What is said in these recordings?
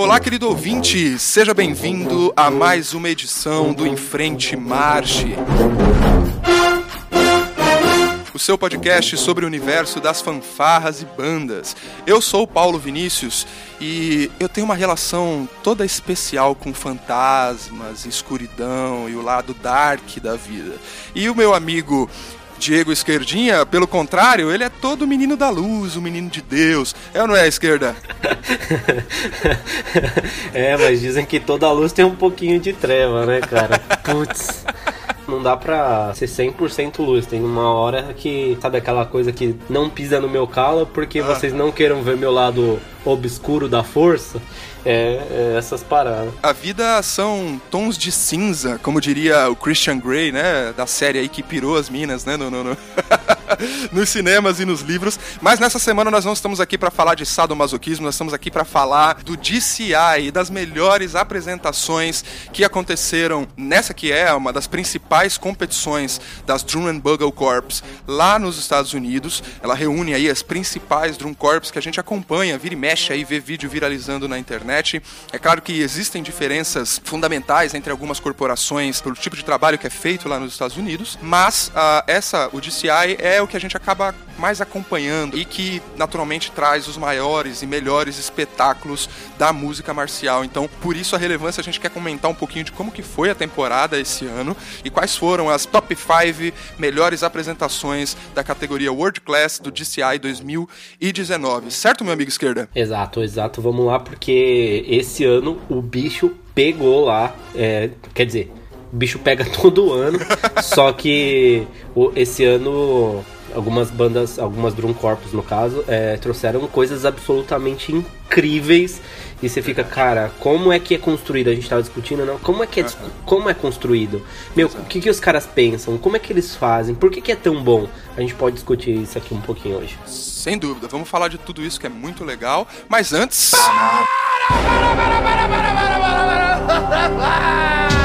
Olá, querido ouvinte, seja bem-vindo a mais uma edição do Em Frente Marche. O seu podcast sobre o universo das fanfarras e bandas. Eu sou o Paulo Vinícius e eu tenho uma relação toda especial com fantasmas, escuridão e o lado dark da vida. E o meu amigo Diego Esquerdinha, pelo contrário, ele é todo menino da luz, o menino de Deus. É ou não é, esquerda? é, mas dizem que toda luz tem um pouquinho de treva, né, cara? Putz. Não dá pra ser 100% luz. Tem uma hora que, sabe aquela coisa que não pisa no meu calo porque ah. vocês não queiram ver meu lado obscuro da força? É, é, essas paradas. A vida são tons de cinza, como diria o Christian Grey, né? Da série aí que pirou as minas, né? No, no, no... nos cinemas e nos livros. Mas nessa semana nós não estamos aqui para falar de sadomasoquismo, nós estamos aqui para falar do DCI e das melhores apresentações que aconteceram nessa que é uma das principais competições das Drum and Bugle Corps lá nos Estados Unidos. Ela reúne aí as principais Drum Corps que a gente acompanha, vira e mexe aí, vê vídeo viralizando na internet internet. É claro que existem diferenças fundamentais entre algumas corporações pelo tipo de trabalho que é feito lá nos Estados Unidos, mas uh, essa, o DCI, é o que a gente acaba mais acompanhando e que naturalmente traz os maiores e melhores espetáculos da música marcial. Então, por isso a relevância, a gente quer comentar um pouquinho de como que foi a temporada esse ano e quais foram as top 5 melhores apresentações da categoria World Class do DCI 2019. Certo, meu amigo esquerda? Exato, exato. Vamos lá, porque esse ano o bicho pegou lá. É, quer dizer, o bicho pega todo ano, só que esse ano algumas bandas, algumas drum corpus no caso, é, trouxeram coisas absolutamente incríveis e você fica, cara, como é que é construído? A gente tava discutindo, não? Como é que é, como é construído? Meu, o que, que os caras pensam? Como é que eles fazem? Por que, que é tão bom? A gente pode discutir isso aqui um pouquinho hoje. Sem dúvida, vamos falar de tudo isso que é muito legal, mas antes. Para, para, para,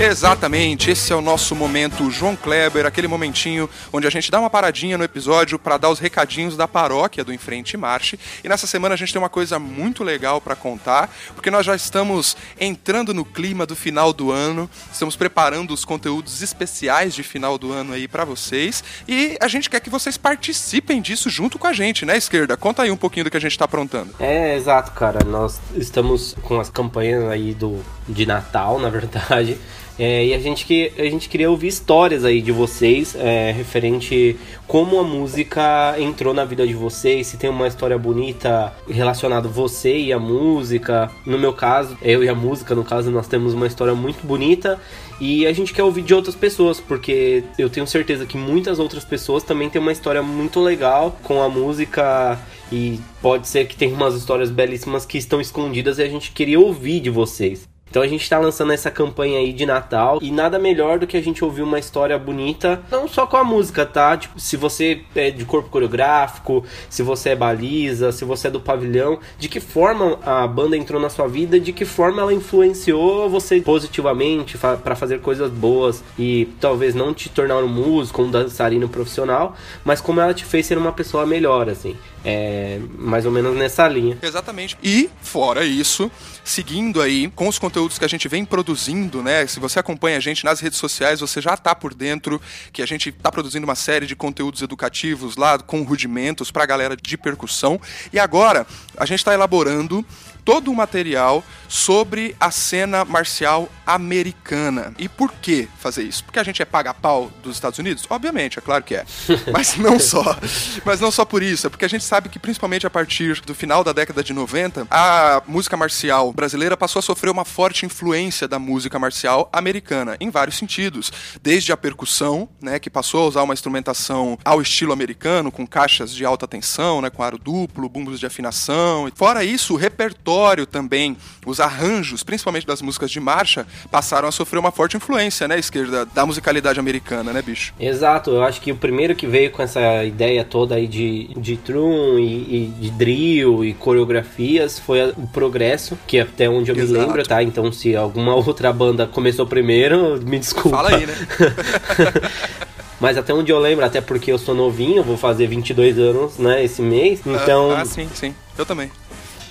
Exatamente, esse é o nosso momento João Kleber, aquele momentinho onde a gente dá uma paradinha no episódio para dar os recadinhos da paróquia do Enfrente Marche. E nessa semana a gente tem uma coisa muito legal para contar, porque nós já estamos entrando no clima do final do ano, estamos preparando os conteúdos especiais de final do ano aí para vocês, e a gente quer que vocês participem disso junto com a gente, né, esquerda? Conta aí um pouquinho do que a gente tá aprontando. É, exato, cara. Nós estamos com as campanhas aí do de Natal, na verdade. É, e a gente, que, a gente queria ouvir histórias aí de vocês, é, referente como a música entrou na vida de vocês, se tem uma história bonita relacionada você e a música. No meu caso, eu e a música, no caso, nós temos uma história muito bonita e a gente quer ouvir de outras pessoas, porque eu tenho certeza que muitas outras pessoas também têm uma história muito legal com a música e pode ser que tenha umas histórias belíssimas que estão escondidas e a gente queria ouvir de vocês. Então a gente está lançando essa campanha aí de Natal e nada melhor do que a gente ouvir uma história bonita, não só com a música, tá? Tipo, se você é de corpo coreográfico, se você é baliza, se você é do pavilhão, de que forma a banda entrou na sua vida, de que forma ela influenciou você positivamente para fazer coisas boas e talvez não te tornar um músico, um dançarino profissional, mas como ela te fez ser uma pessoa melhor, assim. É mais ou menos nessa linha. Exatamente. E, fora isso, seguindo aí com os conteúdos que a gente vem produzindo, né? Se você acompanha a gente nas redes sociais, você já está por dentro que a gente está produzindo uma série de conteúdos educativos lá com rudimentos para a galera de percussão. E agora a gente está elaborando todo o material sobre a cena marcial americana. E por que fazer isso? Porque a gente é paga-pau dos Estados Unidos? Obviamente, é claro que é. Mas não só. Mas não só por isso, é porque a gente sabe que principalmente a partir do final da década de 90, a música marcial brasileira passou a sofrer uma forte influência da música marcial americana, em vários sentidos. Desde a percussão, né, que passou a usar uma instrumentação ao estilo americano, com caixas de alta tensão, né, com aro duplo, bumbos de afinação. Fora isso, o repertório repertório também, os arranjos, principalmente das músicas de marcha, passaram a sofrer uma forte influência, né, esquerda, da musicalidade americana, né, bicho? Exato, eu acho que o primeiro que veio com essa ideia toda aí de, de trum e, e de drill e coreografias foi o Progresso, que é até onde eu Exato. me lembro, tá? Então se alguma outra banda começou primeiro, me desculpa. Fala aí, né? Mas até onde eu lembro, até porque eu sou novinho, vou fazer 22 anos, né, esse mês. Ah, então. Ah, ah sim, sim. Eu também.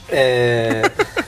É. É,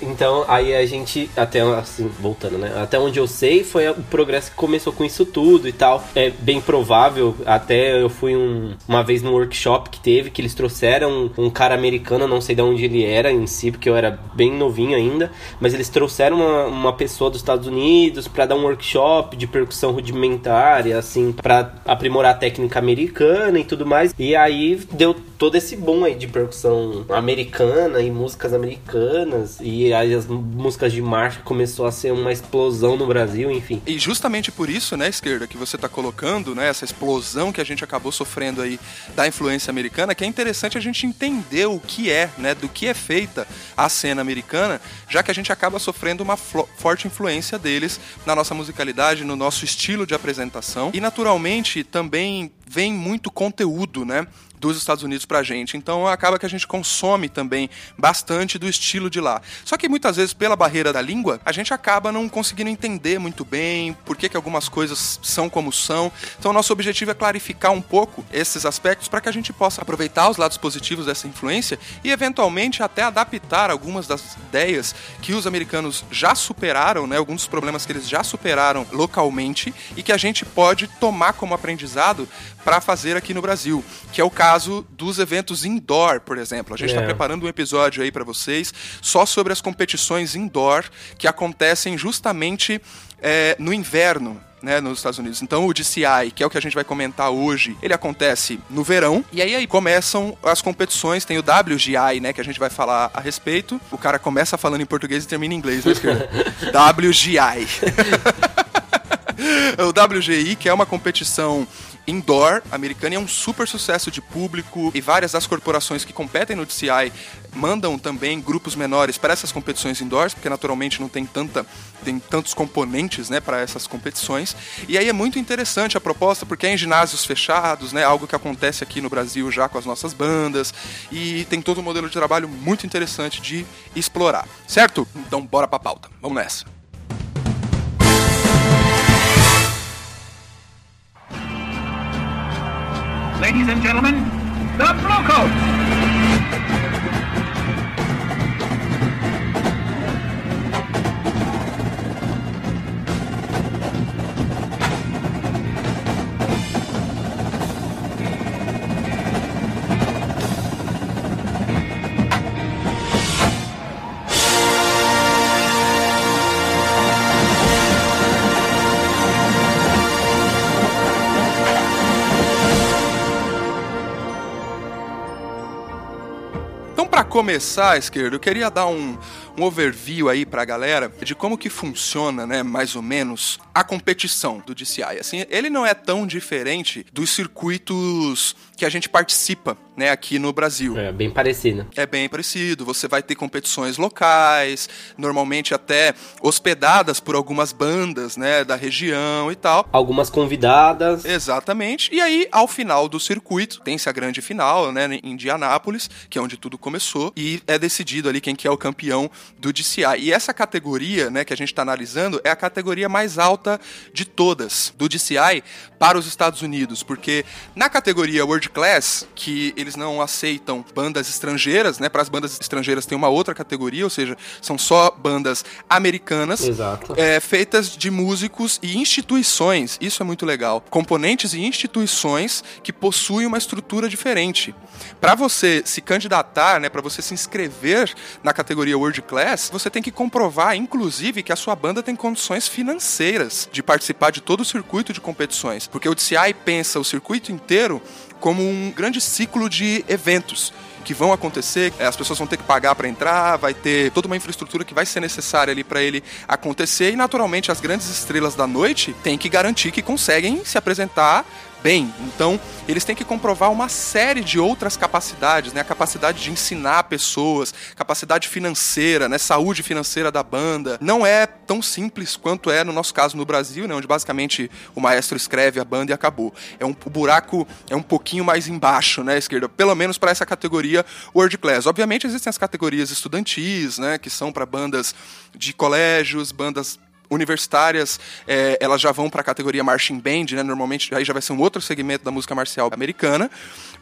então, aí a gente, até assim, voltando, né? Até onde eu sei, foi o progresso que começou com isso tudo e tal. É bem provável, até eu fui um, uma vez num workshop que teve, que eles trouxeram um, um cara americano, não sei de onde ele era em si, porque eu era bem novinho ainda, mas eles trouxeram uma, uma pessoa dos Estados Unidos para dar um workshop de percussão rudimentar, e assim, para aprimorar a técnica americana e tudo mais. E aí deu todo esse boom aí de percussão americana e músicas americanas e aí as músicas de marcha começou a ser uma explosão no Brasil, enfim. E justamente por isso, né, esquerda, que você tá colocando, né, essa explosão que a gente acabou sofrendo aí da influência americana, que é interessante a gente entender o que é, né, do que é feita a cena americana, já que a gente acaba sofrendo uma forte influência deles na nossa musicalidade, no nosso estilo de apresentação e naturalmente também vem muito conteúdo, né? Dos Estados Unidos pra gente. Então acaba que a gente consome também bastante do estilo de lá. Só que muitas vezes, pela barreira da língua, a gente acaba não conseguindo entender muito bem por que, que algumas coisas são como são. Então nosso objetivo é clarificar um pouco esses aspectos para que a gente possa aproveitar os lados positivos dessa influência e eventualmente até adaptar algumas das ideias que os americanos já superaram, né? Alguns dos problemas que eles já superaram localmente e que a gente pode tomar como aprendizado para fazer aqui no Brasil, que é o caso dos eventos indoor, por exemplo. A gente está é. preparando um episódio aí para vocês só sobre as competições indoor que acontecem justamente é, no inverno. Né, nos Estados Unidos. Então o DCI, que é o que a gente vai comentar hoje, ele acontece no verão e aí, aí começam as competições, tem o WGI, né, que a gente vai falar a respeito. O cara começa falando em português e termina em inglês, né, WGI. o WGI, que é uma competição indoor americana e é um super sucesso de público e várias das corporações que competem no DCI mandam também grupos menores para essas competições indoors, porque naturalmente não tem tanta tem tantos componentes, né, para essas competições. E aí é muito interessante a proposta porque é em ginásios fechados, né, algo que acontece aqui no Brasil já com as nossas bandas e tem todo um modelo de trabalho muito interessante de explorar. Certo? Então bora para pauta. Vamos nessa. Ladies and gentlemen, the Blue Coats! Começar, esquerdo, eu queria dar um, um overview aí pra galera de como que funciona, né, mais ou menos, a competição do DCI. Assim, ele não é tão diferente dos circuitos que a gente participa, né, aqui no Brasil. É bem parecido. É bem parecido. Você vai ter competições locais, normalmente até hospedadas por algumas bandas, né, da região e tal. Algumas convidadas. Exatamente. E aí, ao final do circuito, tem-se a grande final, né, em Indianápolis, que é onde tudo começou, e é decidido ali quem que é o campeão do DCI. E essa categoria, né, que a gente está analisando, é a categoria mais alta de todas do DCI para os Estados Unidos, porque na categoria World Class, que eles não aceitam bandas estrangeiras, né? Para as bandas estrangeiras tem uma outra categoria, ou seja, são só bandas americanas, é, feitas de músicos e instituições. Isso é muito legal. Componentes e instituições que possuem uma estrutura diferente. Para você se candidatar, né? Para você se inscrever na categoria World Class, você tem que comprovar, inclusive, que a sua banda tem condições financeiras de participar de todo o circuito de competições, porque o DCI pensa o circuito inteiro como um grande ciclo de eventos que vão acontecer, é, as pessoas vão ter que pagar para entrar, vai ter toda uma infraestrutura que vai ser necessária ali para ele acontecer e naturalmente as grandes estrelas da noite têm que garantir que conseguem se apresentar bem. Então, eles têm que comprovar uma série de outras capacidades, né? A capacidade de ensinar pessoas, capacidade financeira, né? Saúde financeira da banda. Não é tão simples quanto é no nosso caso no Brasil, né? Onde basicamente o maestro escreve a banda e acabou. É um, o buraco é um pouquinho mais embaixo, né, esquerda? Pelo menos para essa categoria World Class. Obviamente existem as categorias estudantis, né? Que são para bandas de colégios, bandas universitárias, é, elas já vão para a categoria marching band, né? Normalmente aí já vai ser um outro segmento da música marcial americana.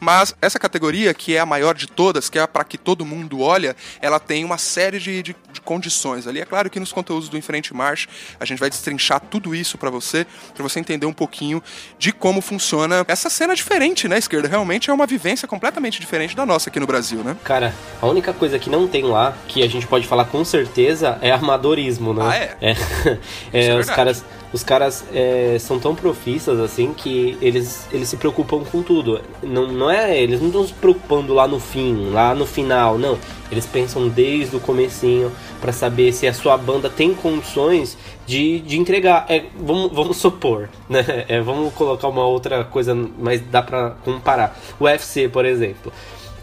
Mas essa categoria, que é a maior de todas, que é para que todo mundo olha, ela tem uma série de, de, de, condições ali. É claro que nos conteúdos do Enfrente March a gente vai destrinchar tudo isso para você, para você entender um pouquinho de como funciona essa cena diferente, né, esquerda? Realmente é uma vivência completamente diferente da nossa aqui no Brasil, né? Cara, a única coisa que não tem lá, que a gente pode falar com certeza, é amadorismo, né? Ah, é? É, é, é os caras os caras é, são tão profissas assim que eles, eles se preocupam com tudo. Não, não é, eles não estão se preocupando lá no fim, lá no final, não. Eles pensam desde o comecinho para saber se a sua banda tem condições de, de entregar. É, vamos, vamos supor, né? É, vamos colocar uma outra coisa, mas dá para comparar. O UFC, por exemplo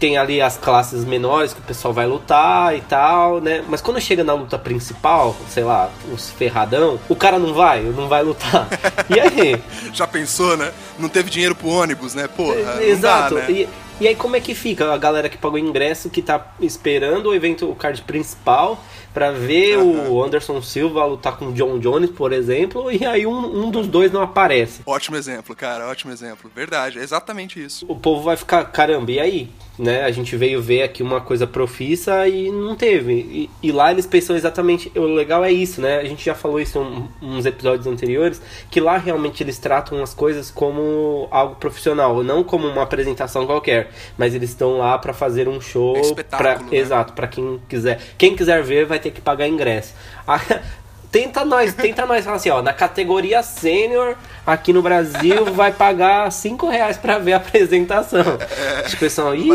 tem ali as classes menores que o pessoal vai lutar e tal, né? Mas quando chega na luta principal, sei lá, os ferradão, o cara não vai, não vai lutar. E aí? Já pensou, né? Não teve dinheiro pro ônibus, né? Porra. Exato. Dá, né? e, e aí como é que fica a galera que pagou ingresso, que tá esperando o evento, o card principal, para ver uhum. o Anderson Silva lutar com o John Jones, por exemplo, e aí um, um dos dois não aparece. Ótimo exemplo, cara, ótimo exemplo. Verdade, é exatamente isso. O povo vai ficar, caramba, e aí? Né? A gente veio ver aqui uma coisa profissa e não teve. E, e, lá eles pensam exatamente. O legal é isso, né? A gente já falou isso em um, uns episódios anteriores, que lá realmente eles tratam as coisas como algo profissional, não como uma apresentação qualquer. Mas eles estão lá para fazer um show. É pra, né? Exato, para quem quiser. Quem quiser ver vai ter que pagar ingresso. tenta nós, tenta nós falar assim, ó, na categoria sênior aqui no Brasil vai pagar 5 reais pra ver a apresentação. É, tipo, pessoal, ixi,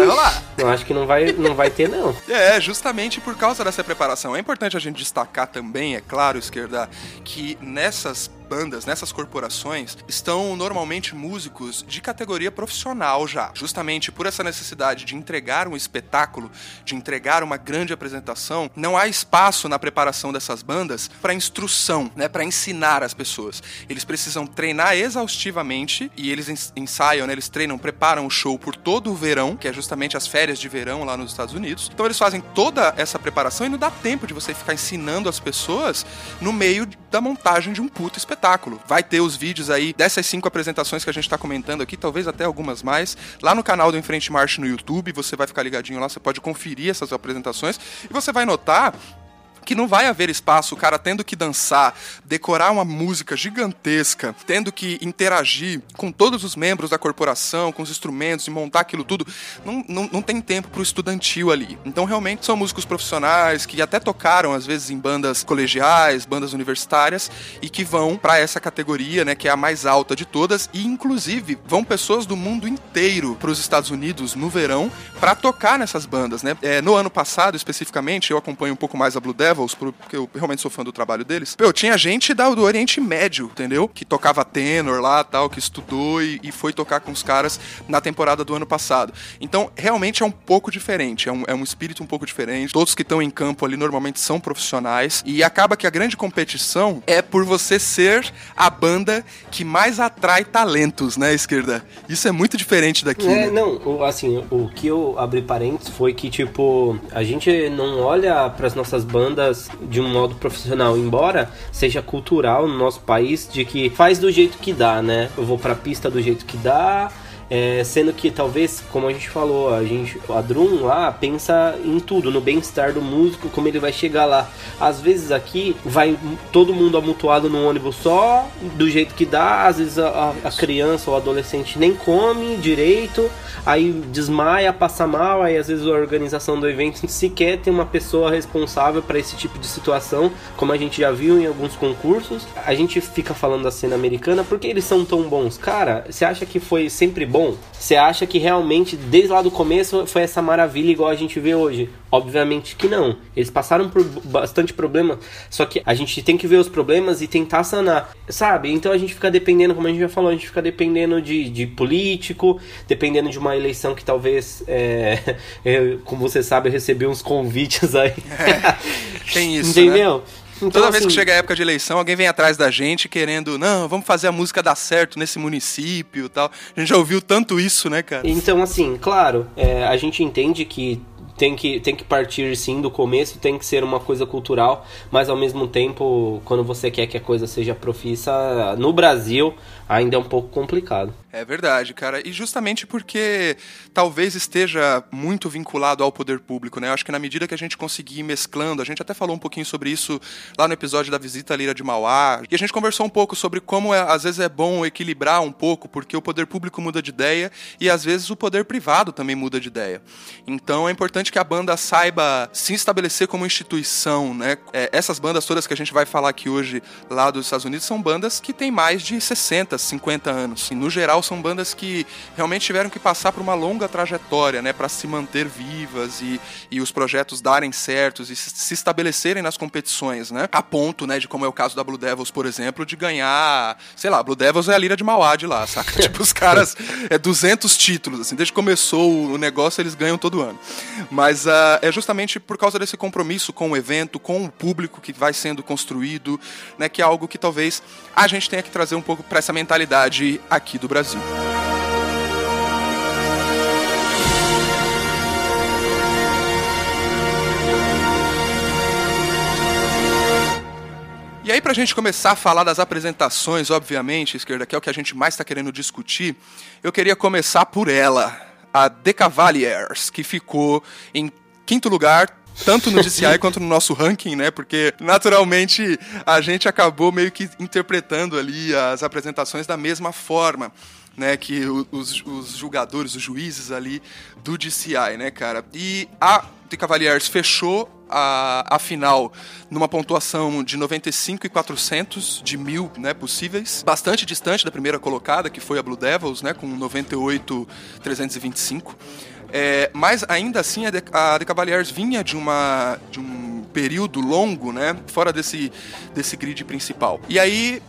eu acho que não vai, não vai ter, não. É, justamente por causa dessa preparação. É importante a gente destacar também, é claro, esquerda, que nessas bandas, nessas corporações, estão normalmente músicos de categoria profissional já. Justamente por essa necessidade de entregar um espetáculo, de entregar uma grande apresentação, não há espaço na preparação dessas bandas para instrução, né, para ensinar as pessoas. Eles precisam treinar exaustivamente e eles ensaiam, né, eles treinam, preparam o show por todo o verão, que é justamente as férias de verão lá nos Estados Unidos. Então eles fazem toda essa preparação e não dá tempo de você ficar ensinando as pessoas no meio da montagem de um puto espetáculo. Vai ter os vídeos aí dessas cinco apresentações que a gente está comentando aqui, talvez até algumas mais, lá no canal do Enfrente March no YouTube. Você vai ficar ligadinho lá, você pode conferir essas apresentações e você vai notar que não vai haver espaço, o cara tendo que dançar, decorar uma música gigantesca, tendo que interagir com todos os membros da corporação, com os instrumentos e montar aquilo tudo, não, não, não tem tempo pro estudantil ali. Então, realmente, são músicos profissionais que até tocaram, às vezes, em bandas colegiais, bandas universitárias, e que vão para essa categoria, né, que é a mais alta de todas, e inclusive vão pessoas do mundo inteiro para os Estados Unidos no verão para tocar nessas bandas, né? É, no ano passado, especificamente, eu acompanho um pouco mais a Blue Devil Devils, porque eu realmente sou fã do trabalho deles. Meu, tinha gente da, do Oriente Médio, entendeu? Que tocava tenor lá tal, que estudou e, e, foi tocar com os caras na temporada do ano passado. Então, realmente é um pouco diferente, é um, é um espírito um pouco diferente. Todos que estão em campo ali normalmente são profissionais e acaba que a grande competição é por você ser a banda que mais atrai talentos, né, esquerda? Isso é muito diferente daqui. É, né? não, assim, o que eu abri parênteses foi que, tipo, a gente não olha para as nossas bandas de um modo profissional, embora seja cultural no nosso país de que faz do jeito que dá, né? Eu vou pra pista do jeito que dá, é, sendo que talvez, como a gente falou, a gente, a Drum lá pensa em tudo, no bem-estar do músico, como ele vai chegar lá. Às vezes aqui vai todo mundo amontoado num ônibus só, do jeito que dá, às vezes a, a criança ou adolescente nem come direito, aí desmaia, passa mal, aí às vezes a organização do evento sequer tem uma pessoa responsável para esse tipo de situação, como a gente já viu em alguns concursos. A gente fica falando da cena americana porque eles são tão bons. Cara, você acha que foi sempre bom? Bom? Você acha que realmente, desde lá do começo, foi essa maravilha igual a gente vê hoje? Obviamente que não. Eles passaram por bastante problema, só que a gente tem que ver os problemas e tentar sanar, sabe? Então a gente fica dependendo, como a gente já falou, a gente fica dependendo de, de político, dependendo de uma eleição que talvez, é, eu, como você sabe, eu recebi uns convites aí. É, tem isso. Entendeu? Né? Então, Toda vez que assim, chega a época de eleição, alguém vem atrás da gente querendo, não, vamos fazer a música dar certo nesse município tal. A gente já ouviu tanto isso, né, cara? Então, assim, claro, é, a gente entende que tem que, tem que partir sim do começo, tem que ser uma coisa cultural, mas ao mesmo tempo, quando você quer que a coisa seja profissa, no Brasil ainda é um pouco complicado. É verdade, cara. E justamente porque talvez esteja muito vinculado ao poder público, né? Eu acho que na medida que a gente conseguir ir mesclando, a gente até falou um pouquinho sobre isso lá no episódio da visita à Lira de Mauá, e a gente conversou um pouco sobre como é, às vezes é bom equilibrar um pouco, porque o poder público muda de ideia e às vezes o poder privado também muda de ideia. Então é importante que a banda saiba se estabelecer como instituição, né? É, essas bandas todas que a gente vai falar aqui hoje lá dos Estados Unidos são bandas que têm mais de 60, 50 anos. E, no geral são bandas que realmente tiveram que passar por uma longa trajetória, né, para se manter vivas e, e os projetos darem certos e se estabelecerem nas competições, né? A ponto, né, de como é o caso da Blue Devils, por exemplo, de ganhar, sei lá, Blue Devils é a Lira de Mauá de lá, saca? tipo, os caras é 200 títulos, assim, desde que começou o negócio eles ganham todo ano. Mas uh, é justamente por causa desse compromisso com o evento, com o público que vai sendo construído, né, que é algo que talvez a gente tenha que trazer um pouco para essa mentalidade aqui do Brasil. E aí, para a gente começar a falar das apresentações, obviamente, esquerda, que é o que a gente mais está querendo discutir, eu queria começar por ela, a The Cavaliers, que ficou em quinto lugar, tanto no DCI quanto no nosso ranking, né? Porque naturalmente a gente acabou meio que interpretando ali as apresentações da mesma forma. Né, que os, os julgadores, os juízes ali do DCI, né, cara? E a The Cavaliers fechou a, a final numa pontuação de 95 e 400 de mil né, possíveis, bastante distante da primeira colocada, que foi a Blue Devils, né, com 98 325. É, mas ainda assim a The, a The Cavaliers vinha de, uma, de um período longo, né, fora desse, desse grid principal. E aí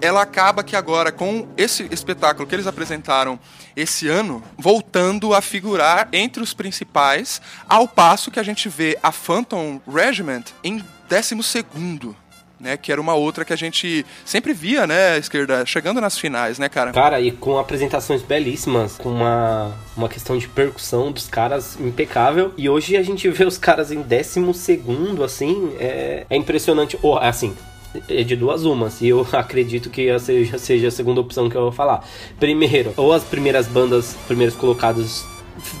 ela acaba que agora, com esse espetáculo que eles apresentaram esse ano, voltando a figurar entre os principais, ao passo que a gente vê a Phantom Regiment em 12 segundo. Né, que era uma outra que a gente sempre via, né, esquerda, chegando nas finais, né, cara? Cara, e com apresentações belíssimas, com uma, uma questão de percussão dos caras impecável. E hoje a gente vê os caras em décimo segundo, assim, é, é impressionante. Oh, assim, é de duas umas. E eu acredito que seja, seja a segunda opção que eu vou falar. Primeiro, ou as primeiras bandas, primeiros colocados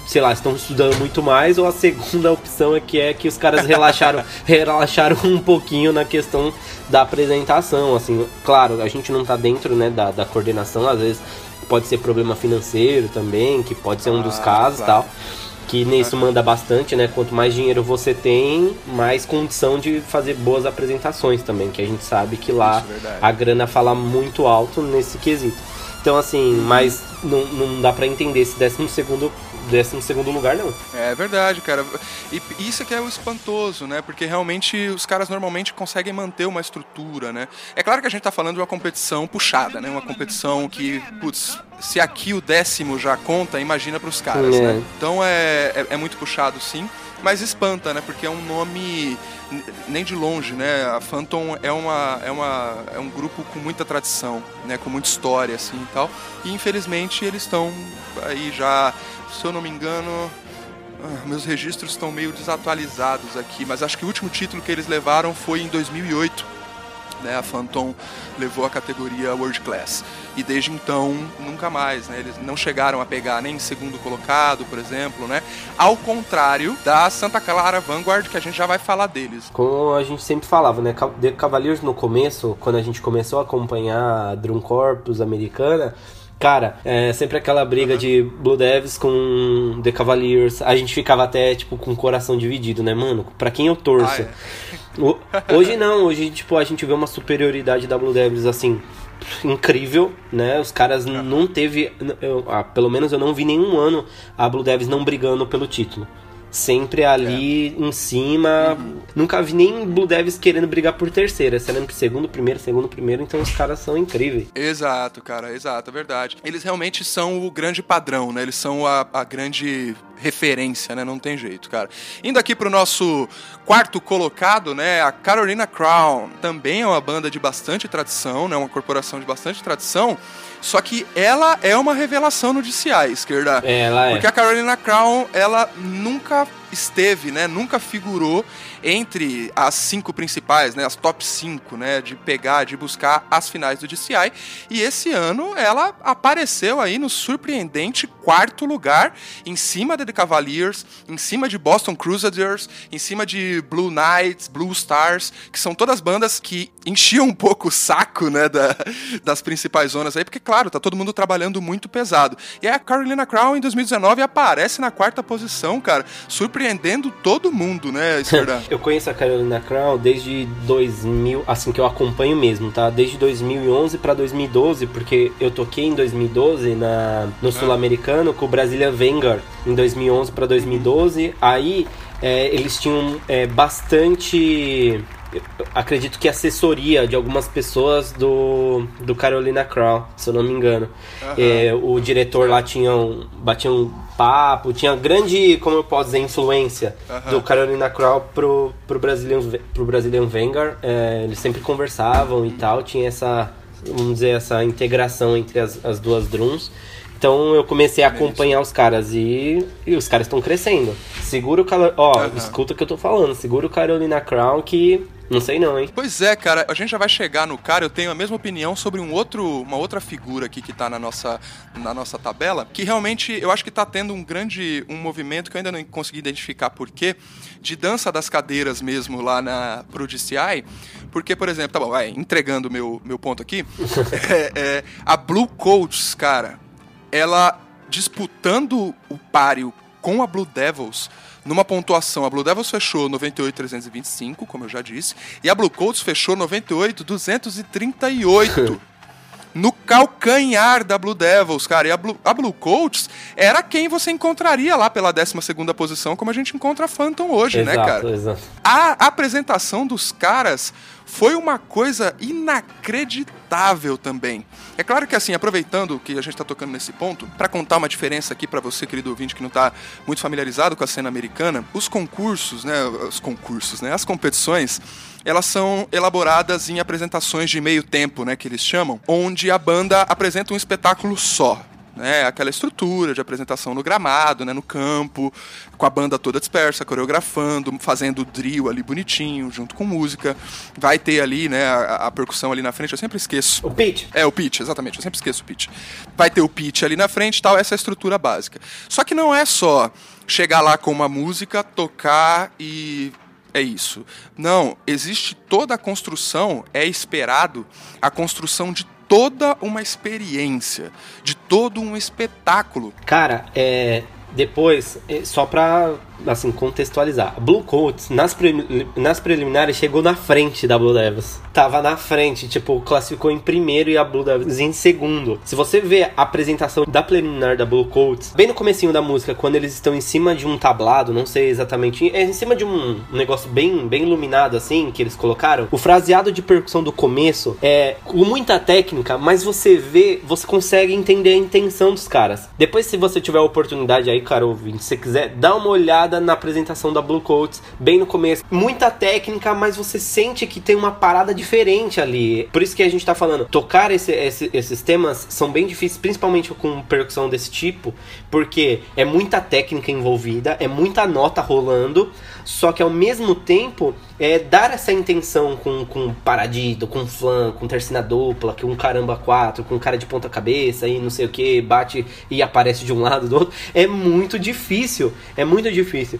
sei lá, estão estudando muito mais, ou a segunda opção é que é que os caras relaxaram, relaxaram um pouquinho na questão da apresentação, assim, claro, a gente não tá dentro, né, da, da coordenação, às vezes pode ser problema financeiro também, que pode ser um dos casos e claro. tal que nisso manda bastante, né? Quanto mais dinheiro você tem, mais condição de fazer boas apresentações também, que a gente sabe que lá é a grana fala muito alto nesse quesito. Então, assim, mas não, não dá para entender esse décimo segundo décimo segundo lugar, não. É verdade, cara. E isso é que é o espantoso, né? Porque realmente os caras normalmente conseguem manter uma estrutura, né? É claro que a gente tá falando de uma competição puxada, né? Uma competição que, putz, se aqui o décimo já conta, imagina pros caras, é. né? Então é, é, é muito puxado, sim mas espanta, né? Porque é um nome nem de longe, né? A Phantom é uma é uma é um grupo com muita tradição, né? Com muita história assim e tal. E infelizmente eles estão aí já, se eu não me engano, ah, meus registros estão meio desatualizados aqui, mas acho que o último título que eles levaram foi em 2008 né? A Phantom levou a categoria World Class. E desde então, nunca mais, né? Eles não chegaram a pegar nem segundo colocado, por exemplo, né? Ao contrário da Santa Clara Vanguard, que a gente já vai falar deles. Como a gente sempre falava, né? The Cavaliers no começo, quando a gente começou a acompanhar a Drum Corpus americana, Cara, é sempre aquela briga de Blue Devils com The Cavaliers. A gente ficava até, tipo, com o coração dividido, né, mano? Pra quem eu torço. Ah, é. Hoje não, hoje, tipo, a gente vê uma superioridade da Blue Devils, assim, incrível, né? Os caras não teve. Eu, ah, pelo menos eu não vi nenhum ano a Blue Devils não brigando pelo título sempre ali é. em cima. Uhum. Nunca vi nem Blue Devils querendo brigar por terceira, sendo que segundo, primeiro, segundo, primeiro, então os caras são incríveis. Exato, cara, exato, é verdade. Eles realmente são o grande padrão, né? Eles são a, a grande referência, né? Não tem jeito, cara. Indo aqui pro nosso quarto colocado, né? A Carolina Crown. Também é uma banda de bastante tradição, né? Uma corporação de bastante tradição. Só que ela é uma revelação no DCI, esquerda. É, ela é. Porque a Carolina Crown, ela nunca esteve, né, nunca figurou entre as cinco principais, né, as top 5, né, de pegar, de buscar as finais do DCI. E esse ano ela apareceu aí no surpreendente quarto lugar, em cima de The Cavaliers, em cima de Boston Crusaders, em cima de Blue Knights, Blue Stars, que são todas bandas que enchiam um pouco o saco, né, da, das principais zonas aí, porque claro, tá todo mundo trabalhando muito pesado. E a Carolina Crown em 2019 aparece na quarta posição, cara, surpreendendo todo mundo, né, Esquerda? eu conheço a Carolina Crown desde 2000, assim que eu acompanho mesmo, tá? Desde 2011 para 2012, porque eu toquei em 2012 na no ah. Sul-Americano com o Brasília Vanguard em 2011 para 2012. Aí é, eles tinham é, bastante acredito que assessoria de algumas pessoas do, do Carolina Crown, se eu não me engano. Uhum. É, o diretor lá tinha um, batia um papo, tinha grande, como eu posso dizer, influência uhum. do Carolina Crown pro, pro, Brazilian, pro Brazilian Vanguard. É, eles sempre conversavam e tal, tinha essa, vamos dizer, essa integração entre as, as duas drums. Então eu comecei a acompanhar os caras e, e os caras estão crescendo. Segura o Carolina. Ó, uhum. escuta o que eu tô falando. Segura o Carolina Crown que não sei não, hein? Pois é, cara, a gente já vai chegar no cara, eu tenho a mesma opinião sobre um outro, uma outra figura aqui que tá na nossa, na nossa tabela, que realmente eu acho que tá tendo um grande um movimento que eu ainda não consegui identificar porquê, de dança das cadeiras mesmo lá na pro DCI, porque, por exemplo, tá bom, vai, entregando meu, meu ponto aqui, é, é, a Blue Coats, cara, ela disputando o páreo com a Blue Devils, numa pontuação, a Blue Devils fechou 98,325, como eu já disse, e a Blue Coats fechou 98,238. no calcanhar da Blue Devils, cara. E a Blue, a Blue Coats era quem você encontraria lá pela 12 posição, como a gente encontra a Phantom hoje, né, exato, né, cara? Exato. A apresentação dos caras foi uma coisa inacreditável também. É claro que assim, aproveitando que a gente está tocando nesse ponto, para contar uma diferença aqui para você, querido ouvinte, que não está muito familiarizado com a cena americana, os concursos, né, os concursos, né, as competições, elas são elaboradas em apresentações de meio tempo, né, que eles chamam, onde a banda apresenta um espetáculo só né? Aquela estrutura de apresentação no gramado, né? No campo, com a banda toda dispersa, coreografando, fazendo drill ali bonitinho, junto com música. Vai ter ali, né? A, a percussão ali na frente, eu sempre esqueço. O pitch. É, o pitch, exatamente. Eu sempre esqueço o pitch. Vai ter o pitch ali na frente tal, essa é a estrutura básica. Só que não é só chegar lá com uma música, tocar e é isso. Não, existe toda a construção, é esperado a construção de toda uma experiência, de todo um espetáculo. Cara, é. Depois, é, só pra assim, contextualizar. A Blue Coats, nas, pre nas preliminares, chegou na frente da Blue Devils. Tava na frente, tipo, classificou em primeiro e a Blue Devils em segundo. Se você vê a apresentação da preliminar da Blue Coats, bem no comecinho da música, quando eles estão em cima de um tablado, não sei exatamente, é em cima de um, negócio bem, bem iluminado, assim, que eles colocaram, o fraseado de percussão do começo é com muita técnica, mas você vê, você consegue entender a intenção dos caras. Depois, se você tiver a oportunidade aí, cara, ouvinte, se você quiser, dá uma olhada na apresentação da Blue Coats, bem no começo. Muita técnica, mas você sente que tem uma parada diferente ali. Por isso que a gente tá falando, tocar esse, esse, esses temas são bem difíceis, principalmente com percussão desse tipo, porque é muita técnica envolvida, é muita nota rolando, só que ao mesmo tempo é dar essa intenção com, com paradido, com flan, com tercina dupla, que um caramba quatro, com cara de ponta cabeça e não sei o que, bate e aparece de um lado do outro, é muito difícil, é muito difícil.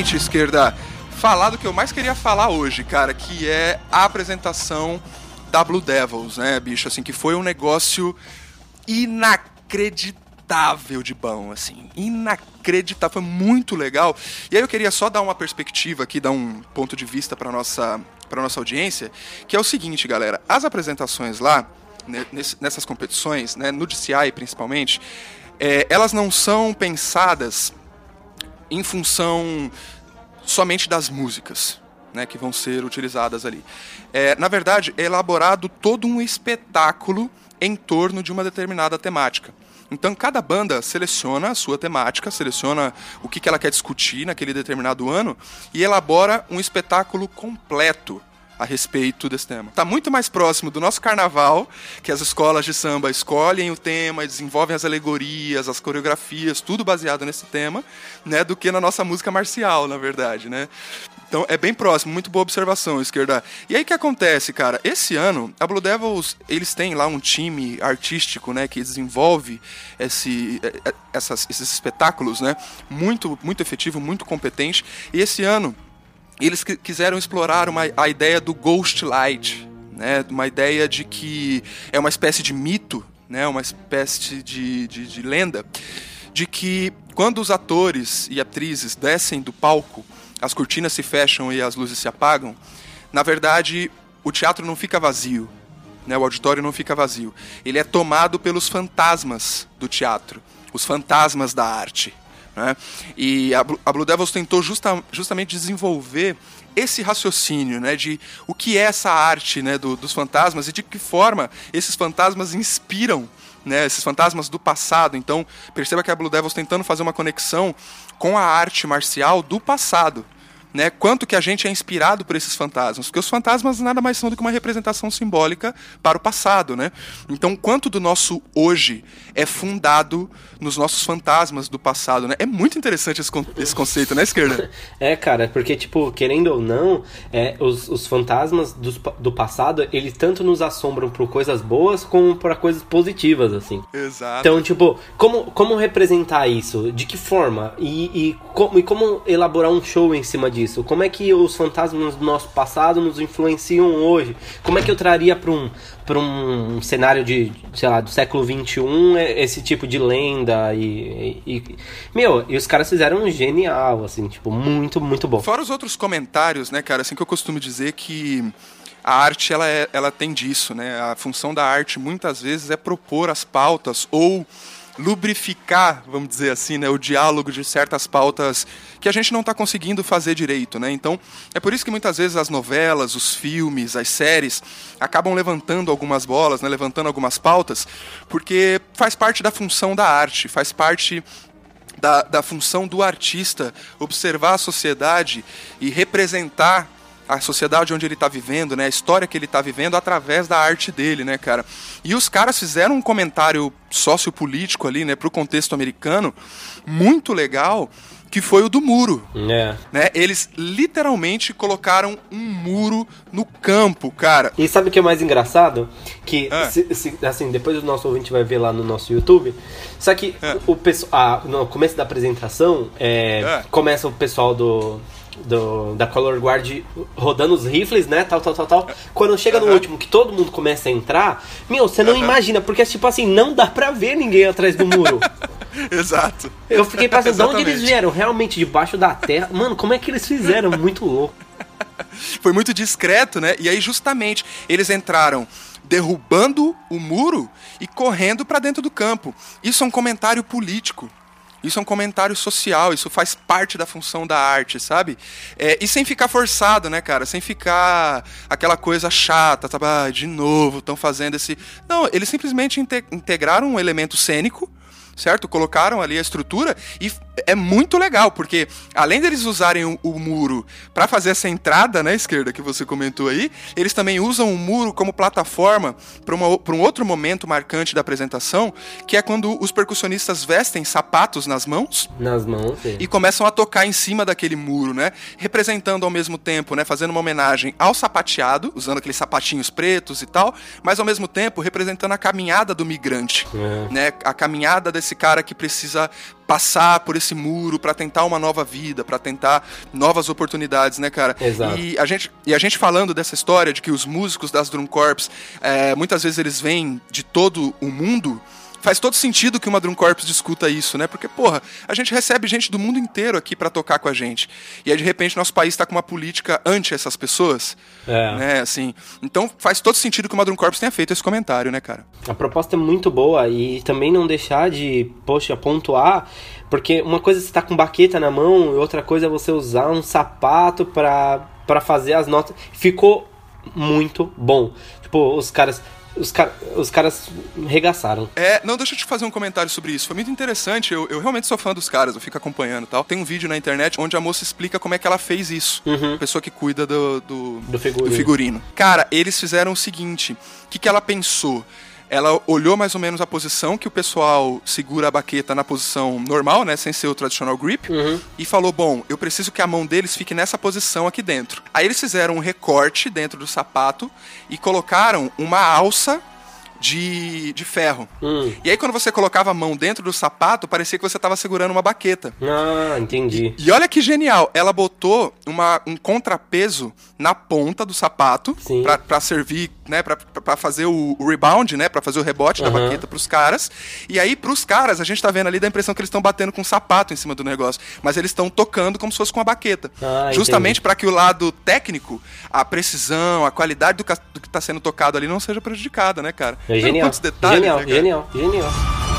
Esquerda, falar do que eu mais queria falar hoje, cara, que é a apresentação da Blue Devils, né, bicho? Assim, que foi um negócio inacreditável de bom, assim. Inacreditável, foi muito legal. E aí eu queria só dar uma perspectiva aqui, dar um ponto de vista para nossa para nossa audiência, que é o seguinte, galera, as apresentações lá nessas competições, né, no DCI principalmente, é, elas não são pensadas em função somente das músicas. Né, que vão ser utilizadas ali. É, na verdade, é elaborado todo um espetáculo em torno de uma determinada temática. Então, cada banda seleciona a sua temática, seleciona o que, que ela quer discutir naquele determinado ano e elabora um espetáculo completo a respeito desse tema. Está muito mais próximo do nosso carnaval, que as escolas de samba escolhem o tema, desenvolvem as alegorias, as coreografias, tudo baseado nesse tema, né, do que na nossa música marcial, na verdade, né? Então é bem próximo, muito boa observação, esquerda. E aí o que acontece, cara? Esse ano, a Blue Devils, eles têm lá um time artístico, né, que desenvolve esse, é, é, essas, esses espetáculos, né, muito, muito efetivo, muito competente. E esse ano, eles quiseram explorar uma, a ideia do Ghost Light, né? uma ideia de que é uma espécie de mito, né? uma espécie de, de, de lenda, de que quando os atores e atrizes descem do palco, as cortinas se fecham e as luzes se apagam, na verdade o teatro não fica vazio, né? o auditório não fica vazio. Ele é tomado pelos fantasmas do teatro, os fantasmas da arte. Né? E a, a Blue Devils tentou justa, justamente desenvolver esse raciocínio, né, de o que é essa arte, né, do, dos fantasmas e de que forma esses fantasmas inspiram, né, esses fantasmas do passado. Então, perceba que a Blue Devils tentando fazer uma conexão com a arte marcial do passado, né, quanto que a gente é inspirado por esses fantasmas, porque os fantasmas nada mais são do que uma representação simbólica para o passado, né? Então, quanto do nosso hoje é fundado nos nossos fantasmas do passado, né? É muito interessante esse, con esse conceito, né, esquerda? É, cara, porque, tipo, querendo ou não, é, os, os fantasmas do, do passado, eles tanto nos assombram por coisas boas como por coisas positivas, assim. Exato. Então, tipo, como, como representar isso? De que forma? E, e, como, e como elaborar um show em cima disso? Como é que os fantasmas do nosso passado nos influenciam hoje? Como é que eu traria para um, um cenário de, sei lá, do século XXI, é, esse tipo de lenda e, e, Meu, e os caras fizeram um genial, assim, tipo, muito, muito bom. Fora os outros comentários, né, cara, assim que eu costumo dizer que a arte, ela, é, ela tem disso, né? A função da arte, muitas vezes, é propor as pautas ou lubrificar, vamos dizer assim, né, o diálogo de certas pautas que a gente não está conseguindo fazer direito, né? Então, é por isso que muitas vezes as novelas, os filmes, as séries acabam levantando algumas bolas, né, levantando algumas pautas, porque faz parte da função da arte, faz parte da, da função do artista observar a sociedade e representar a sociedade onde ele está vivendo, né, a história que ele está vivendo através da arte dele, né, cara. E os caras fizeram um comentário sociopolítico ali, né, pro contexto americano, muito legal, que foi o do muro. É. Né? Eles literalmente colocaram um muro no campo, cara. E sabe o que é mais engraçado? Que, é. se, se, assim, depois o nosso ouvinte vai ver lá no nosso YouTube. Só que é. o pessoal, ah, no começo da apresentação, é, é. começa o pessoal do, do, da Color Guard rodando os rifles, né? Tal, tal, tal, tal. Quando chega no último, que todo mundo começa a entrar, meu, você não imagina, porque tipo assim, não dá pra ver ninguém atrás do muro. Exato. Eu fiquei pensando, de onde eles vieram? Realmente debaixo da terra? Mano, como é que eles fizeram? Muito louco. Foi muito discreto, né? E aí, justamente, eles entraram derrubando o muro e correndo para dentro do campo. Isso é um comentário político. Isso é um comentário social, isso faz parte da função da arte, sabe? É, e sem ficar forçado, né, cara? Sem ficar aquela coisa chata, sabe? Ah, de novo, estão fazendo esse. Não, eles simplesmente integraram um elemento cênico certo? Colocaram ali a estrutura e é muito legal, porque além deles usarem o, o muro para fazer essa entrada na né, esquerda que você comentou aí, eles também usam o muro como plataforma para um outro momento marcante da apresentação, que é quando os percussionistas vestem sapatos nas mãos. Nas mãos, sim. E começam a tocar em cima daquele muro, né? Representando ao mesmo tempo, né? Fazendo uma homenagem ao sapateado, usando aqueles sapatinhos pretos e tal, mas ao mesmo tempo representando a caminhada do migrante, é. né? A caminhada esse cara que precisa passar por esse muro para tentar uma nova vida, para tentar novas oportunidades, né, cara? Exato. E a gente, e a gente falando dessa história de que os músicos das Drum Corps, é, muitas vezes eles vêm de todo o mundo faz todo sentido que uma Drum Corps discuta isso, né? Porque, porra, a gente recebe gente do mundo inteiro aqui para tocar com a gente. E aí, de repente, nosso país tá com uma política anti essas pessoas. É. Né, assim. Então faz todo sentido que uma Drum Corps tenha feito esse comentário, né, cara? A proposta é muito boa e também não deixar de, poxa, pontuar, porque uma coisa é você tá com baqueta na mão e outra coisa é você usar um sapato pra fazer as notas. Ficou muito bom. Tipo, os caras os, car os caras regaçaram. É, não, deixa eu te fazer um comentário sobre isso. Foi muito interessante. Eu, eu realmente sou fã dos caras, eu fico acompanhando tal. Tem um vídeo na internet onde a moça explica como é que ela fez isso. Uhum. A pessoa que cuida do, do, Do figurino. do figurino. Cara, eles fizeram o seguinte: o que, que ela pensou? Ela olhou mais ou menos a posição que o pessoal segura a baqueta na posição normal, né? Sem ser o traditional grip. Uhum. E falou: bom, eu preciso que a mão deles fique nessa posição aqui dentro. Aí eles fizeram um recorte dentro do sapato e colocaram uma alça de, de ferro. Hum. E aí, quando você colocava a mão dentro do sapato, parecia que você estava segurando uma baqueta. Ah, entendi. E olha que genial, ela botou uma, um contrapeso na ponta do sapato pra servir, né, pra, pra fazer o, o rebound, né, pra fazer o rebote da Aham. baqueta pros caras. E aí, pros caras, a gente tá vendo ali da impressão que eles estão batendo com um sapato em cima do negócio, mas eles estão tocando como se fosse com a baqueta. Ah, Justamente pra que o lado técnico, a precisão, a qualidade do, que tá sendo tocado ali não seja prejudicada, né, cara? É genial. detalhes, Genial, né, cara? genial, genial.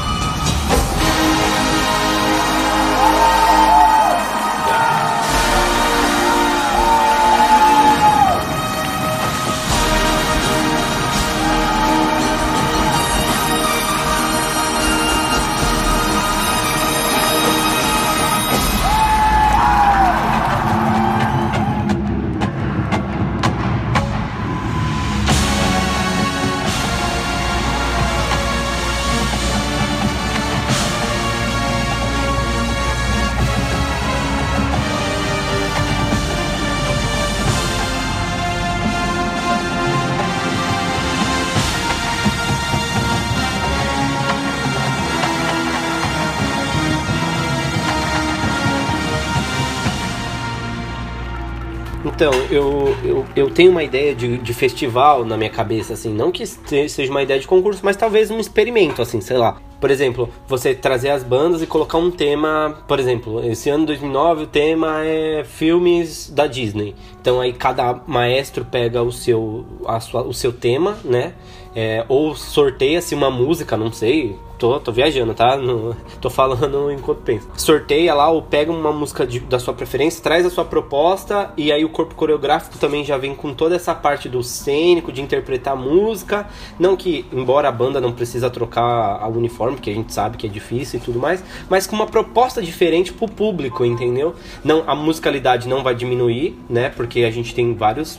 Então, eu, eu, eu tenho uma ideia de, de festival na minha cabeça, assim, não que seja uma ideia de concurso, mas talvez um experimento, assim, sei lá. Por exemplo, você trazer as bandas e colocar um tema, por exemplo, esse ano 2009 o tema é filmes da Disney. Então aí cada maestro pega o seu, a sua, o seu tema, né? É, ou sorteia-se uma música, não sei, tô, tô viajando, tá? Tô falando enquanto penso. Sorteia lá ou pega uma música de- da sua preferência, traz a sua proposta e aí o corpo coreográfico também já vem com toda essa parte do cênico, de interpretar a música. Não que, embora a banda não precisa trocar o uniforme, porque a gente sabe que é difícil e tudo mais, mas com uma proposta diferente pro público, entendeu? Não, a musicalidade não vai diminuir, né? Porque a gente tem vários,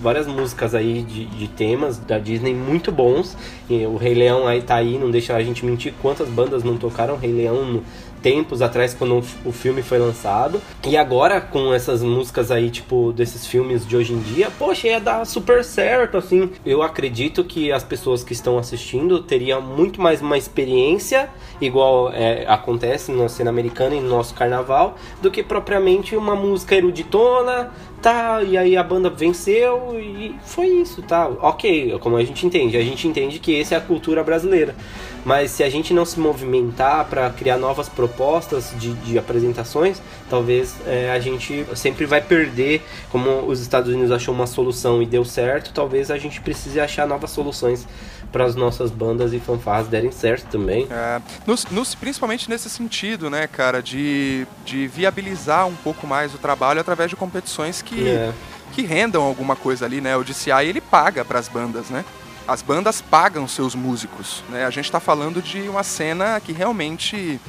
várias músicas aí de, de temas da Disney muito bons. E o Rei Leão aí tá aí, não deixa a gente mentir quantas bandas não tocaram Rei Leão no- tempos atrás quando o filme foi lançado. E agora com essas músicas aí, tipo, desses filmes de hoje em dia, poxa, ia dar super certo, assim. Eu acredito que as pessoas que estão assistindo teriam muito mais uma experiência, igual é, acontece na cena americana e no nosso carnaval, do que propriamente uma música eruditona, tá, e aí a banda venceu e foi isso, tá? Ok, como a gente entende, a gente entende que essa é a cultura brasileira. Mas se a gente não se movimentar para criar novas propostas de, de apresentações, talvez é, a gente sempre vai perder. Como os Estados Unidos achou uma solução e deu certo, talvez a gente precise achar novas soluções para as nossas bandas e fanfarras derem certo também. É, nos- nos- principalmente nesse sentido, né, cara, de, de viabilizar um pouco mais o trabalho através de competições que, É. que rendam alguma coisa ali, né? O DCI ele paga para as bandas, né? As bandas pagam seus músicos, né? A gente tá falando de uma cena que realmente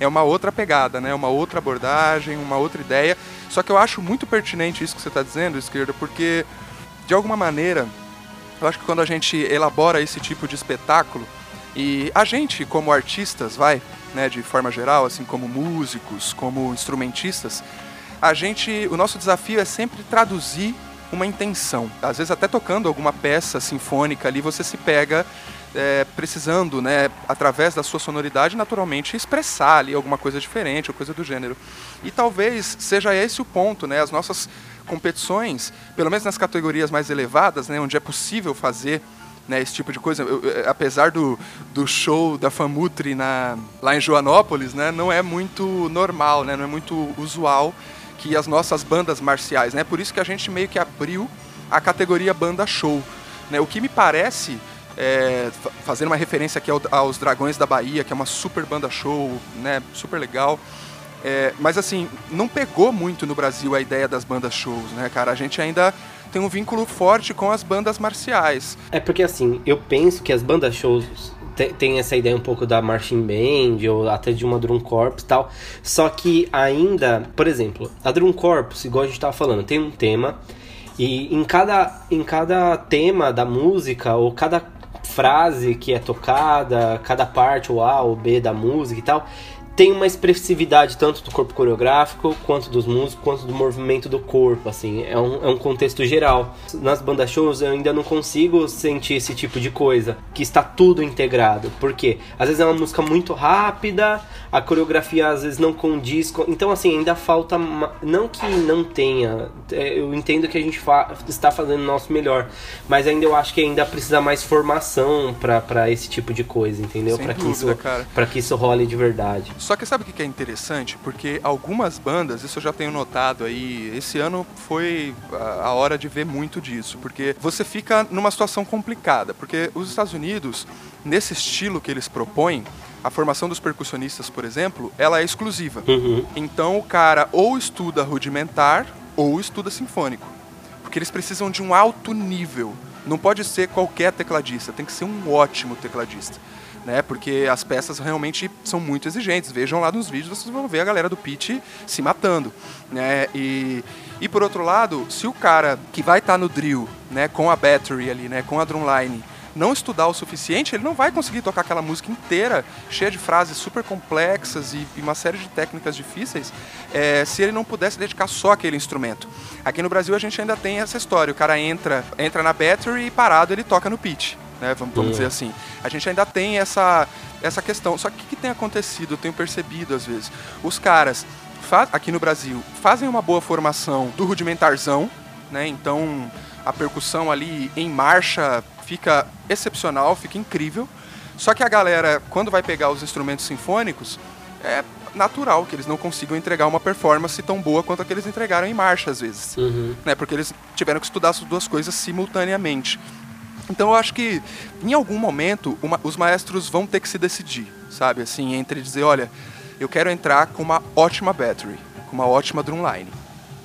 é uma outra pegada, né? Uma outra abordagem, uma outra ideia. Só que eu acho muito pertinente isso que você está dizendo, esquerda, porque de alguma maneira eu acho que quando a gente elabora esse tipo de espetáculo e a gente como artistas, vai, né, de forma geral, assim como músicos, como instrumentistas, a gente, o nosso desafio é sempre traduzir uma intenção. Às vezes até tocando alguma peça sinfônica ali, você se pega é, precisando, né, através da sua sonoridade, naturalmente expressar ali alguma coisa diferente ou coisa do gênero. E talvez seja esse o ponto, né? As nossas competições, pelo menos nas categorias mais elevadas, né, onde é possível fazer né, esse tipo de coisa. Eu, eu, apesar do, do show da Famutri na, lá em Joanópolis, né, não é muito normal, né, não é muito usual que as nossas bandas marciais, né, por isso que a gente meio que abriu a categoria banda show. Né, o que me parece, é, fazendo uma referência aqui ao, aos Dragões da Bahia, que é uma super banda show, né, super legal. É, mas assim, não pegou muito no Brasil a ideia das bandas shows, né, cara? A gente ainda tem um vínculo forte com as bandas marciais. É porque assim, eu penso que as bandas shows tem essa ideia um pouco da marching band ou até de uma drum corps e tal. Só que ainda, por exemplo, a drum corps, igual a gente estava falando, tem um tema e em cada em cada tema da música ou cada frase que é tocada, cada parte ou A ou B da música e tal, tem uma expressividade tanto do corpo coreográfico, quanto dos músicos, quanto do movimento do corpo, assim, é um, é um contexto geral. Nas bandas shows eu ainda não consigo sentir esse tipo de coisa, que está tudo integrado, porque às vezes é uma música muito rápida, a coreografia às vezes não condiz, com... então assim, ainda falta, não que não tenha, é, eu entendo que a gente fa... está fazendo o nosso melhor, mas ainda eu acho que ainda precisa mais formação para esse tipo de coisa, entendeu? Para que, isso, que isso role de verdade. Só que sabe o que é interessante? Porque algumas bandas, isso eu já tenho notado aí, esse ano foi a hora de ver muito disso, porque você fica numa situação complicada, porque os Estados Unidos, nesse estilo que eles propõem, a formação dos percussionistas, por exemplo, ela é exclusiva. Uhum. Então o cara ou estuda rudimentar ou estuda sinfônico. Porque eles precisam de um alto nível. Não pode ser qualquer tecladista, tem que ser um ótimo tecladista né? Porque as peças realmente são muito exigentes. Vejam lá nos vídeos, vocês vão ver a galera do pitch se matando, né? E, e por outro lado, se o cara que vai estar tá no drill, né, com a battery ali, né, com a drumline, não estudar o suficiente, ele não vai conseguir tocar aquela música inteira, cheia de frases super complexas e, e uma série de técnicas difíceis, é, se ele não pudesse dedicar só aquele instrumento. Aqui no Brasil a gente ainda tem essa história, o cara entra, entra na battery e parado ele toca no pitch né? Vamos, vamos dizer assim. A gente ainda tem essa, essa questão. Só que o que tem acontecido? Eu tenho percebido às vezes. Os caras, aqui no Brasil, fazem uma boa formação do rudimentarzão, né? Então a percussão ali em marcha fica excepcional, fica incrível. Só que a galera, quando vai pegar os instrumentos sinfônicos, é natural que eles não consigam entregar uma performance tão boa quanto a que eles entregaram em marcha, às vezes. Uhum. Né? Porque eles tiveram que estudar as duas coisas simultaneamente. Então eu acho que em algum momento uma, os maestros vão ter que se decidir, sabe? Assim, entre dizer, olha, eu quero entrar com uma ótima battery, com uma ótima drumline,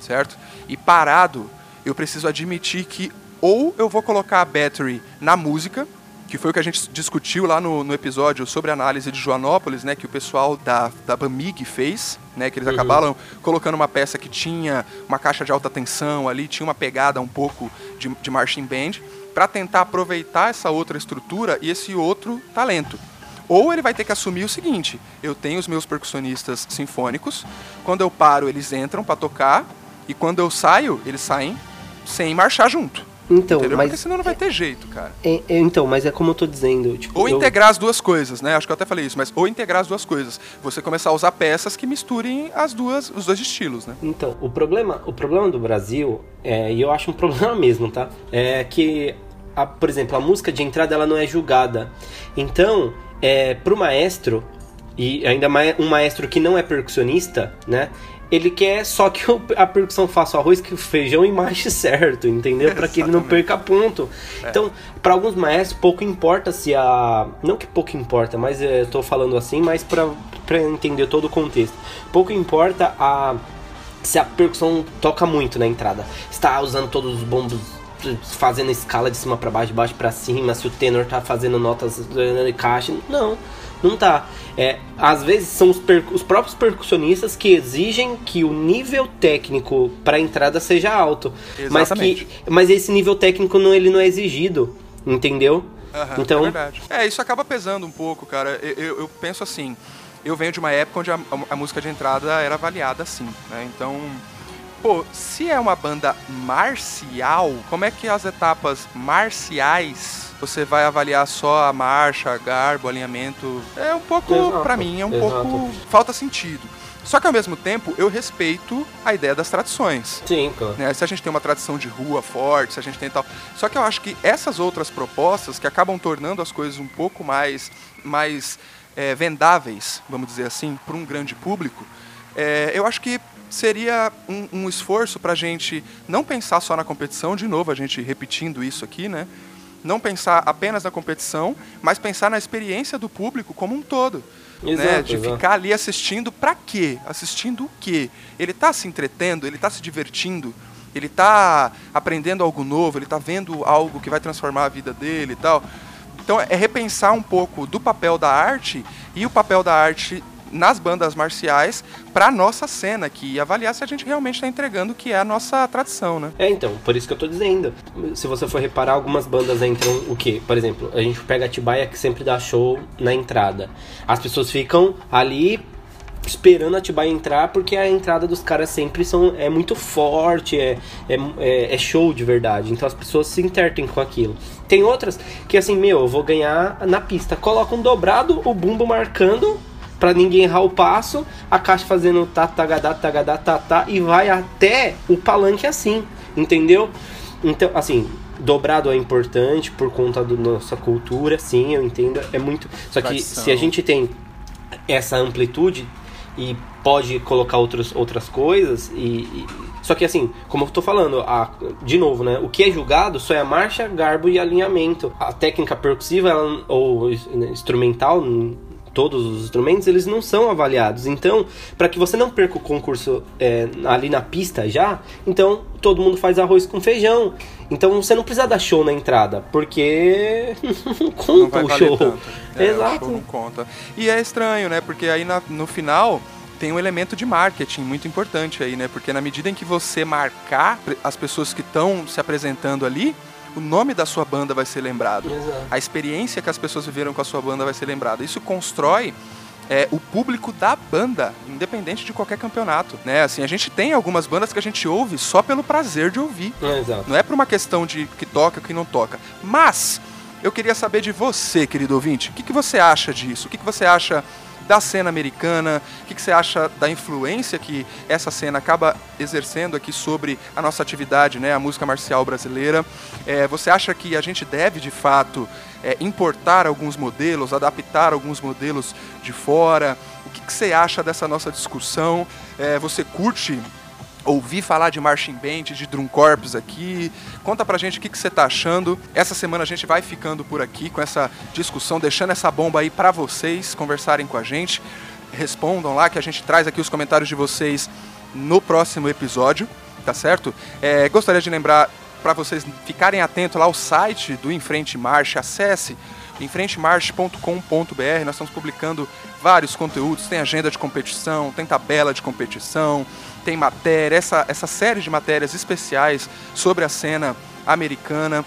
certo? E parado, eu preciso admitir que ou eu vou colocar a battery na música, que foi o que a gente discutiu lá no, no episódio sobre a análise de Joanópolis, né, que o pessoal da, da Bamig fez, né, que eles uhum. acabaram colocando uma peça que tinha uma caixa de alta tensão ali, tinha uma pegada um pouco de, de marching band, para tentar aproveitar essa outra estrutura e esse outro talento. Ou ele vai ter que assumir o seguinte: eu tenho os meus percussionistas sinfônicos, quando eu paro, eles entram para tocar, e quando eu saio, eles saem sem marchar junto. Então, Entendeu? mas Porque senão não vai ter jeito, cara. É, é, então, mas é como eu tô dizendo. Tipo, ou eu... integrar as duas coisas, né? Acho que eu até falei isso, mas ou integrar as duas coisas. Você começar a usar peças que misturem as duas, os dois estilos, né? Então, o problema, o problema do Brasil, é, e eu acho um problema mesmo, tá? É que a, por exemplo, a música de entrada ela não é julgada. Então, é, pro maestro, e ainda mais um maestro que não é percussionista, né? Ele quer só que a percussão faça o arroz, que o feijão e marche certo, entendeu? Para que ele não perca ponto. É. Então, para alguns maestros, pouco importa se a. Não que pouco importa, mas eu tô falando assim, mas para entender todo o contexto. Pouco importa a. Se a percussão toca muito na entrada. Está usando todos os bombos fazendo escala de cima para baixo, de baixo para cima, se o tenor tá fazendo notas de caixa. Não, não tá. É, às vezes são os, os, próprios percussionistas que exigem que o nível técnico para entrada seja alto. Mas, que, mas esse nível técnico não, ele não é exigido, entendeu? Uhum, então, é verdade. É, isso acaba pesando um pouco, cara. Eu, eu, eu penso assim, eu venho de uma época onde a, a, a música de entrada era avaliada assim, né? Então pô, se é uma banda marcial, como é que as etapas marciais você vai avaliar só a marcha, garbo, alinhamento? É um pouco, para mim, é um exato. pouco falta sentido. Só que ao mesmo tempo eu respeito a ideia das tradições. Sim, claro. Né? Se a gente tem uma tradição de rua forte, se a gente tem tal. Só que eu acho que essas outras propostas que acabam tornando as coisas um pouco mais, mais é, vendáveis, vamos dizer assim, para um grande público, é, eu acho que seria um, um esforço para a gente não pensar só na competição, de novo, a gente repetindo isso aqui, né? Não pensar apenas na competição, mas pensar na experiência do público como um todo. Né, exato, né? De exato. ficar ali assistindo para quê? Assistindo o quê? Ele está se entretendo, ele está se divertindo, ele está aprendendo algo novo, ele está vendo algo que vai transformar a vida dele e tal. Então é repensar um pouco do papel da arte e o papel da arte nas bandas marciais para nossa cena aqui e avaliar se a gente realmente está entregando o que é a nossa tradição, né? É, então, por isso que eu tô dizendo. Se você for reparar, algumas bandas entram o quê? Por exemplo, a gente pega a Tibaia que sempre dá show na entrada. As pessoas ficam ali esperando a Atibaia entrar, porque a entrada dos caras sempre são, é muito forte, é, é, é, show de verdade. Então as pessoas se intertem com aquilo. Tem outras que assim, meu, eu vou ganhar na pista. Coloca um dobrado, o bumbo marcando para ninguém errar o passo, a caixa fazendo tá, tagadá, tagadá, tá, tá, e vai até o palanque assim, entendeu? Então, assim, dobrado é importante por conta da nossa cultura, sim, eu entendo, é muito. Só que Tradição. se a gente tem essa amplitude e pode colocar outros, outras coisas e, e, só que assim como eu tô falando a, de novo né o que é julgado só é a marcha garbo e alinhamento a técnica percussiva ela, ou instrumental todos os instrumentos, eles não são avaliados. Então, para que você não perca o concurso é, ali na pista já, então todo mundo faz arroz com feijão. Então você não precisa dar show na entrada, porque não conta não o show. Tanto. É, Exato. O show não conta. E é estranho, né? Porque aí na, no final tem um elemento de marketing muito importante aí, né? Porque na medida em que você marcar as pessoas que estão se apresentando ali, o nome da sua banda vai ser lembrado. Exato. A experiência que as pessoas viveram com a sua banda vai ser lembrada. Isso constrói é, o público da banda, independente de qualquer campeonato, né? Assim, a gente tem algumas bandas que a gente ouve só pelo prazer de ouvir. É, não é por uma questão de que toca, que não toca. Mas eu queria saber de você, querido ouvinte, o que, que você acha disso? O que, que você acha da cena americana? O que, que, você acha da influência que essa cena acaba exercendo aqui sobre a nossa atividade, né, a música marcial brasileira? É, você acha que a gente deve, de fato, é, importar alguns modelos, adaptar alguns modelos de fora? O que, que você acha dessa nossa discussão? É, você curte ouvir falar de marching band, de drum corps aqui. Conta pra gente o que, que você tá achando. Essa semana a gente vai ficando por aqui com essa discussão, deixando essa bomba aí para vocês conversarem com a gente. Respondam lá que a gente traz aqui os comentários de vocês no próximo episódio, tá certo? É, gostaria de lembrar para vocês ficarem atentos lá ao site do Enfrente Marcha, acesse enfrentemarche.com.br. Nós estamos publicando vários conteúdos, tem agenda de competição, tem tabela de competição, tem matéria, essa, essa série de matérias especiais sobre a cena americana.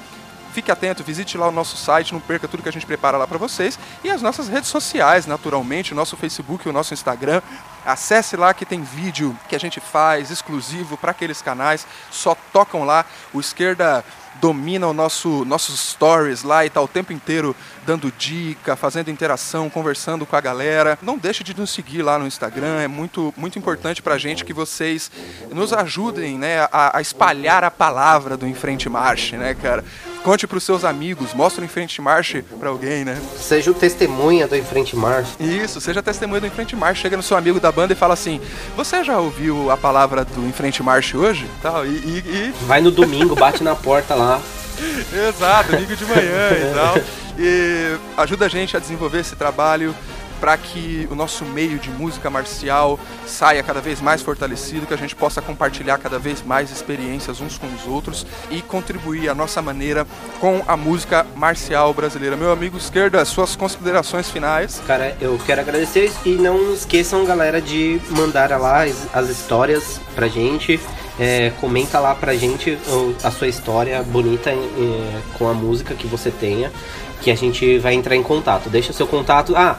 Fique atento, visite lá o nosso site, não perca tudo que a gente prepara lá para vocês. E as nossas redes sociais, naturalmente, o nosso Facebook o nosso Instagram. Acesse lá que tem vídeo que a gente faz exclusivo para aqueles canais. Só tocam lá. O Esquerda domina o nosso nossos stories lá e tá o tempo inteiro dando dica, fazendo interação, conversando com a galera. Não deixe de nos seguir lá no Instagram, é muito muito importante pra gente que vocês nos ajudem, né, a, a espalhar a palavra do Enfrente Marche, né, cara? Conte para os seus amigos, mostre o Enfrente Marche para alguém, né? Seja o testemunha do Enfrente Marche. Isso, seja testemunha do Enfrente Marche. Chega no seu amigo da banda e fala assim: Você já ouviu a palavra do Enfrente Marche hoje? Tal, e, e, e... Vai no domingo, bate na porta lá. Exato, domingo de manhã e tal. E ajuda a gente a desenvolver esse trabalho para que o nosso meio de música marcial saia cada vez mais fortalecido, que a gente possa compartilhar cada vez mais experiências uns com os outros e contribuir a nossa maneira com a música marcial brasileira. Meu amigo esquerda, suas considerações finais. Cara, eu quero agradecer e não esqueçam, galera, de mandar lá as histórias pra gente. É, comenta lá pra gente a sua história bonita é, com a música que você tenha, que a gente vai entrar em contato. Deixa seu contato. Ah,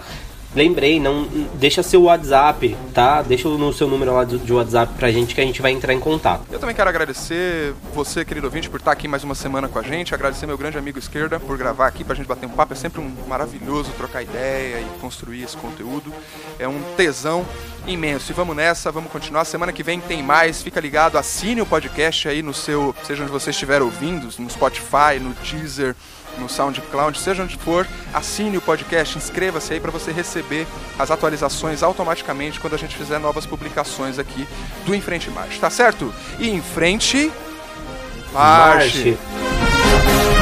lembrei, não deixa seu WhatsApp, tá? Deixa no seu número lá de WhatsApp pra gente que a gente vai entrar em contato. Eu também quero agradecer você, querido ouvinte, por estar aqui mais uma semana com a gente. Agradecer meu grande amigo Esquerda por gravar aqui pra gente bater um papo. É sempre um maravilhoso trocar ideia e construir esse conteúdo. É um tesão imenso. E vamos nessa, vamos continuar. Semana que vem tem mais. Fica ligado, assine o podcast aí no seu, seja onde você estiver ouvindo, no Spotify, no Deezer no SoundCloud, seja onde for, assine o podcast, inscreva-se aí para você receber as atualizações automaticamente quando a gente fizer novas publicações aqui do Em Frente Marche, tá certo? E em frente marche. marche.